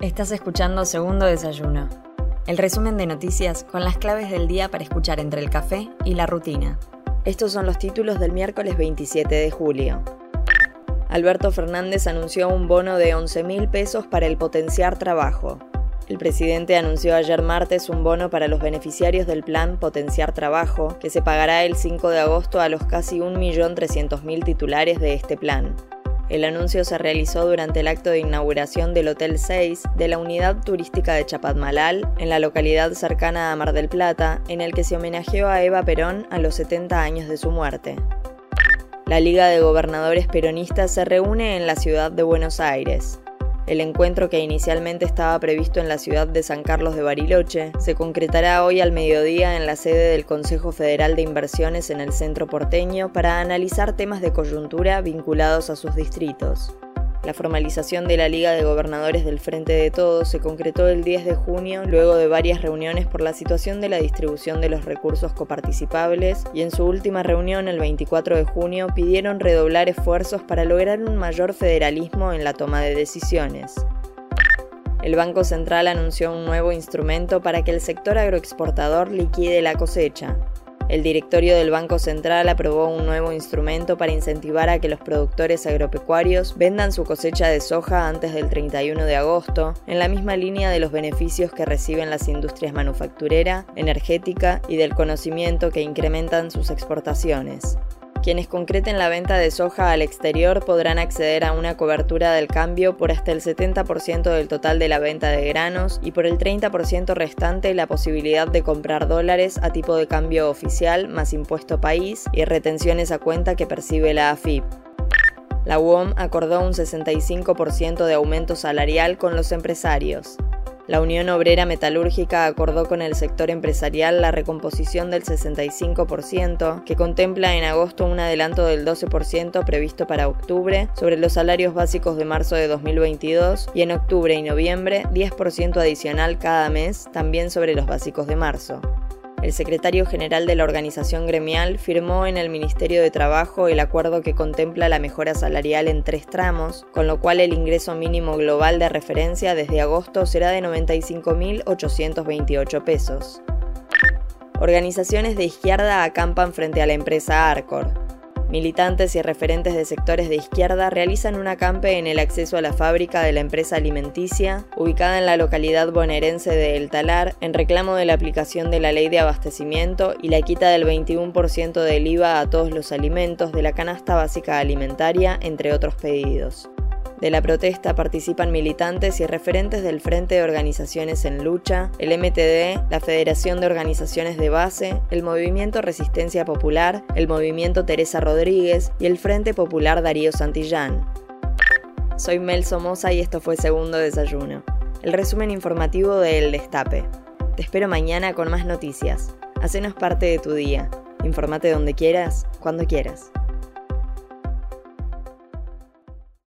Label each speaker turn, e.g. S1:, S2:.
S1: Estás escuchando Segundo Desayuno, el resumen de noticias con las claves del día para escuchar entre el café y la rutina. Estos son los títulos del miércoles 27 de julio. Alberto Fernández anunció un bono de 11 mil pesos para el potenciar trabajo. El presidente anunció ayer martes un bono para los beneficiarios del plan Potenciar Trabajo, que se pagará el 5 de agosto a los casi 1.300.000 titulares de este plan. El anuncio se realizó durante el acto de inauguración del Hotel 6 de la unidad turística de Chapadmalal, en la localidad cercana a Mar del Plata, en el que se homenajeó a Eva Perón a los 70 años de su muerte. La Liga de Gobernadores Peronistas se reúne en la ciudad de Buenos Aires. El encuentro que inicialmente estaba previsto en la ciudad de San Carlos de Bariloche se concretará hoy al mediodía en la sede del Consejo Federal de Inversiones en el centro porteño para analizar temas de coyuntura vinculados a sus distritos. La formalización de la Liga de Gobernadores del Frente de Todos se concretó el 10 de junio luego de varias reuniones por la situación de la distribución de los recursos coparticipables y en su última reunión el 24 de junio pidieron redoblar esfuerzos para lograr un mayor federalismo en la toma de decisiones. El Banco Central anunció un nuevo instrumento para que el sector agroexportador liquide la cosecha. El directorio del Banco Central aprobó un nuevo instrumento para incentivar a que los productores agropecuarios vendan su cosecha de soja antes del 31 de agosto, en la misma línea de los beneficios que reciben las industrias manufacturera, energética y del conocimiento que incrementan sus exportaciones. Quienes concreten la venta de soja al exterior podrán acceder a una cobertura del cambio por hasta el 70% del total de la venta de granos y por el 30% restante la posibilidad de comprar dólares a tipo de cambio oficial más impuesto país y retenciones a cuenta que percibe la AFIP. La UOM acordó un 65% de aumento salarial con los empresarios. La Unión Obrera Metalúrgica acordó con el sector empresarial la recomposición del 65%, que contempla en agosto un adelanto del 12% previsto para octubre sobre los salarios básicos de marzo de 2022 y en octubre y noviembre 10% adicional cada mes también sobre los básicos de marzo. El secretario general de la organización gremial firmó en el Ministerio de Trabajo el acuerdo que contempla la mejora salarial en tres tramos, con lo cual el ingreso mínimo global de referencia desde agosto será de 95.828 pesos. Organizaciones de izquierda acampan frente a la empresa Arcor. Militantes y referentes de sectores de izquierda realizan un acampe en el acceso a la fábrica de la empresa alimenticia, ubicada en la localidad bonaerense de El Talar, en reclamo de la aplicación de la ley de abastecimiento y la quita del 21% del IVA a todos los alimentos de la canasta básica alimentaria, entre otros pedidos. De la protesta participan militantes y referentes del Frente de Organizaciones en Lucha, el MTD, la Federación de Organizaciones de Base, el Movimiento Resistencia Popular, el Movimiento Teresa Rodríguez y el Frente Popular Darío Santillán. Soy Mel Somoza y esto fue Segundo Desayuno, el resumen informativo de El Destape. Te espero mañana con más noticias. Hacenos parte de tu día. Informate donde quieras, cuando quieras.